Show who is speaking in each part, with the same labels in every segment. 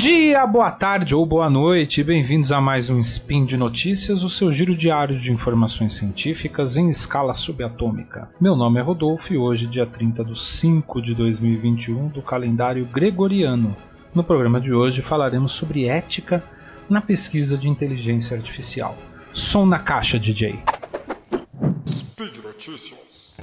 Speaker 1: dia, boa tarde ou boa noite, bem-vindos a mais um Spin de Notícias, o seu giro diário de informações científicas em escala subatômica. Meu nome é Rodolfo e hoje, dia 30 de 5 de 2021, do calendário gregoriano. No programa de hoje falaremos sobre ética na pesquisa de inteligência artificial. Som na caixa, DJ. Speed Notícias.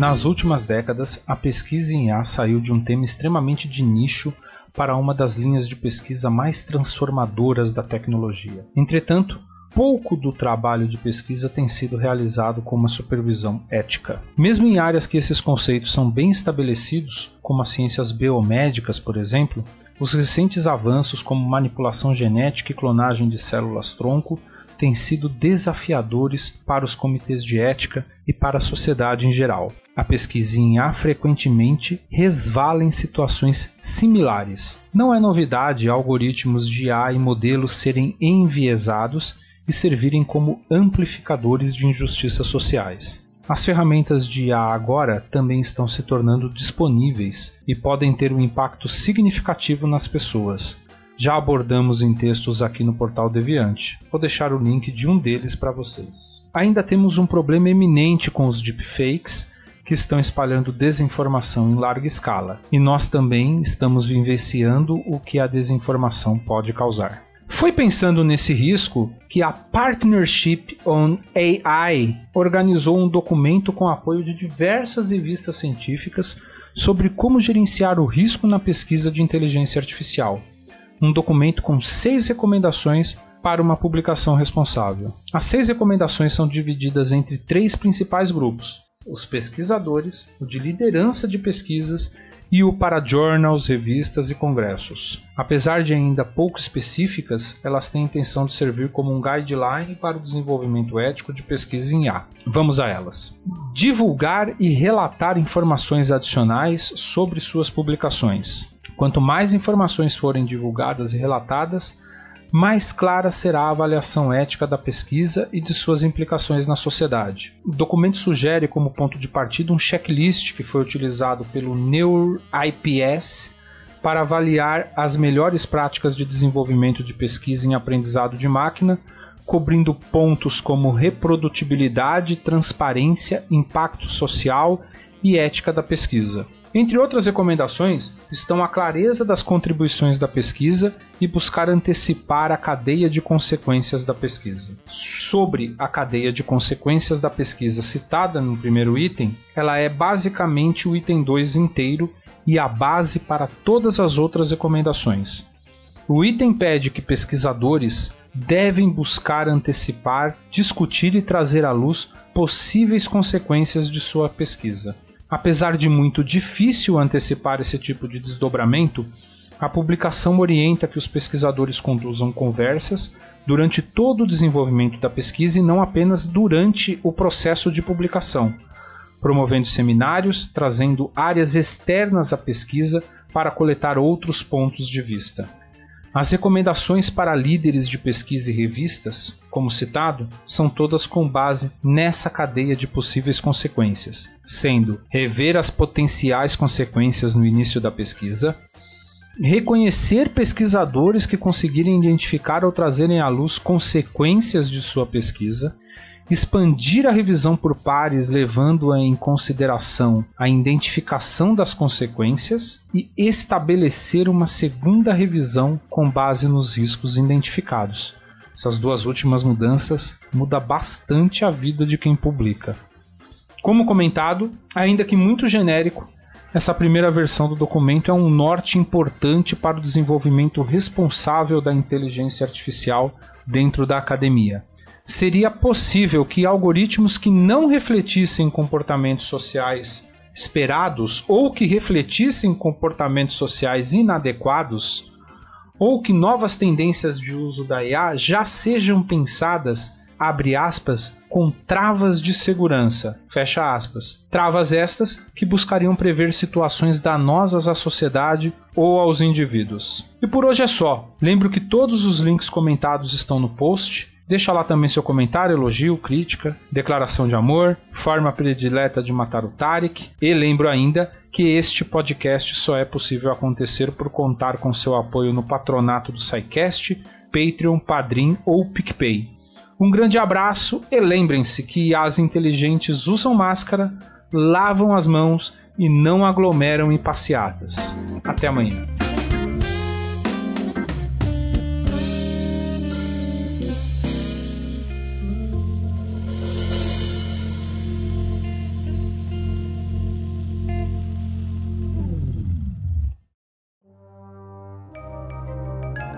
Speaker 1: Nas últimas décadas, a pesquisa em IA saiu de um tema extremamente de nicho para uma das linhas de pesquisa mais transformadoras da tecnologia. Entretanto, pouco do trabalho de pesquisa tem sido realizado com uma supervisão ética. Mesmo em áreas que esses conceitos são bem estabelecidos, como as ciências biomédicas, por exemplo, os recentes avanços como manipulação genética e clonagem de células-tronco têm sido desafiadores para os comitês de ética e para a sociedade em geral. A pesquisa em IA frequentemente resvala em situações similares. Não é novidade algoritmos de IA e modelos serem enviesados e servirem como amplificadores de injustiças sociais. As ferramentas de IA agora também estão se tornando disponíveis e podem ter um impacto significativo nas pessoas, já abordamos em textos aqui no portal Deviante. Vou deixar o link de um deles para vocês. Ainda temos um problema eminente com os deepfakes que estão espalhando desinformação em larga escala, e nós também estamos vivenciando o que a desinformação pode causar. Foi pensando nesse risco que a Partnership on AI organizou um documento com apoio de diversas revistas científicas sobre como gerenciar o risco na pesquisa de inteligência artificial um documento com seis recomendações para uma publicação responsável. As seis recomendações são divididas entre três principais grupos: os pesquisadores, o de liderança de pesquisas e o para journals, revistas e congressos. Apesar de ainda pouco específicas, elas têm a intenção de servir como um guideline para o desenvolvimento ético de pesquisa em IA. Vamos a elas. Divulgar e relatar informações adicionais sobre suas publicações. Quanto mais informações forem divulgadas e relatadas, mais clara será a avaliação ética da pesquisa e de suas implicações na sociedade. O documento sugere como ponto de partida um checklist que foi utilizado pelo NeurIPS para avaliar as melhores práticas de desenvolvimento de pesquisa em aprendizado de máquina, cobrindo pontos como reprodutibilidade, transparência, impacto social e ética da pesquisa. Entre outras recomendações estão a clareza das contribuições da pesquisa e buscar antecipar a cadeia de consequências da pesquisa. Sobre a cadeia de consequências da pesquisa citada no primeiro item, ela é basicamente o item 2 inteiro e a base para todas as outras recomendações. O item pede que pesquisadores devem buscar antecipar, discutir e trazer à luz possíveis consequências de sua pesquisa. Apesar de muito difícil antecipar esse tipo de desdobramento, a publicação orienta que os pesquisadores conduzam conversas durante todo o desenvolvimento da pesquisa e não apenas durante o processo de publicação, promovendo seminários, trazendo áreas externas à pesquisa para coletar outros pontos de vista. As recomendações para líderes de pesquisa e revistas, como citado, são todas com base nessa cadeia de possíveis consequências, sendo rever as potenciais consequências no início da pesquisa, reconhecer pesquisadores que conseguirem identificar ou trazerem à luz consequências de sua pesquisa, expandir a revisão por pares, levando-a em consideração a identificação das consequências e estabelecer uma segunda revisão com base nos riscos identificados. Essas duas últimas mudanças mudam bastante a vida de quem publica. Como comentado, ainda que muito genérico, essa primeira versão do documento é um norte importante para o desenvolvimento responsável da inteligência artificial dentro da academia seria possível que algoritmos que não refletissem comportamentos sociais esperados ou que refletissem comportamentos sociais inadequados ou que novas tendências de uso da IA já sejam pensadas abre aspas, com travas de segurança, fecha aspas. Travas estas que buscariam prever situações danosas à sociedade ou aos indivíduos. E por hoje é só. Lembro que todos os links comentados estão no post Deixa lá também seu comentário, elogio, crítica, declaração de amor, forma predileta de matar o Tarek. E lembro ainda que este podcast só é possível acontecer por contar com seu apoio no patronato do SciCast, Patreon, Padrim ou PicPay. Um grande abraço e lembrem-se que as inteligentes usam máscara, lavam as mãos e não aglomeram em passeatas. Até amanhã.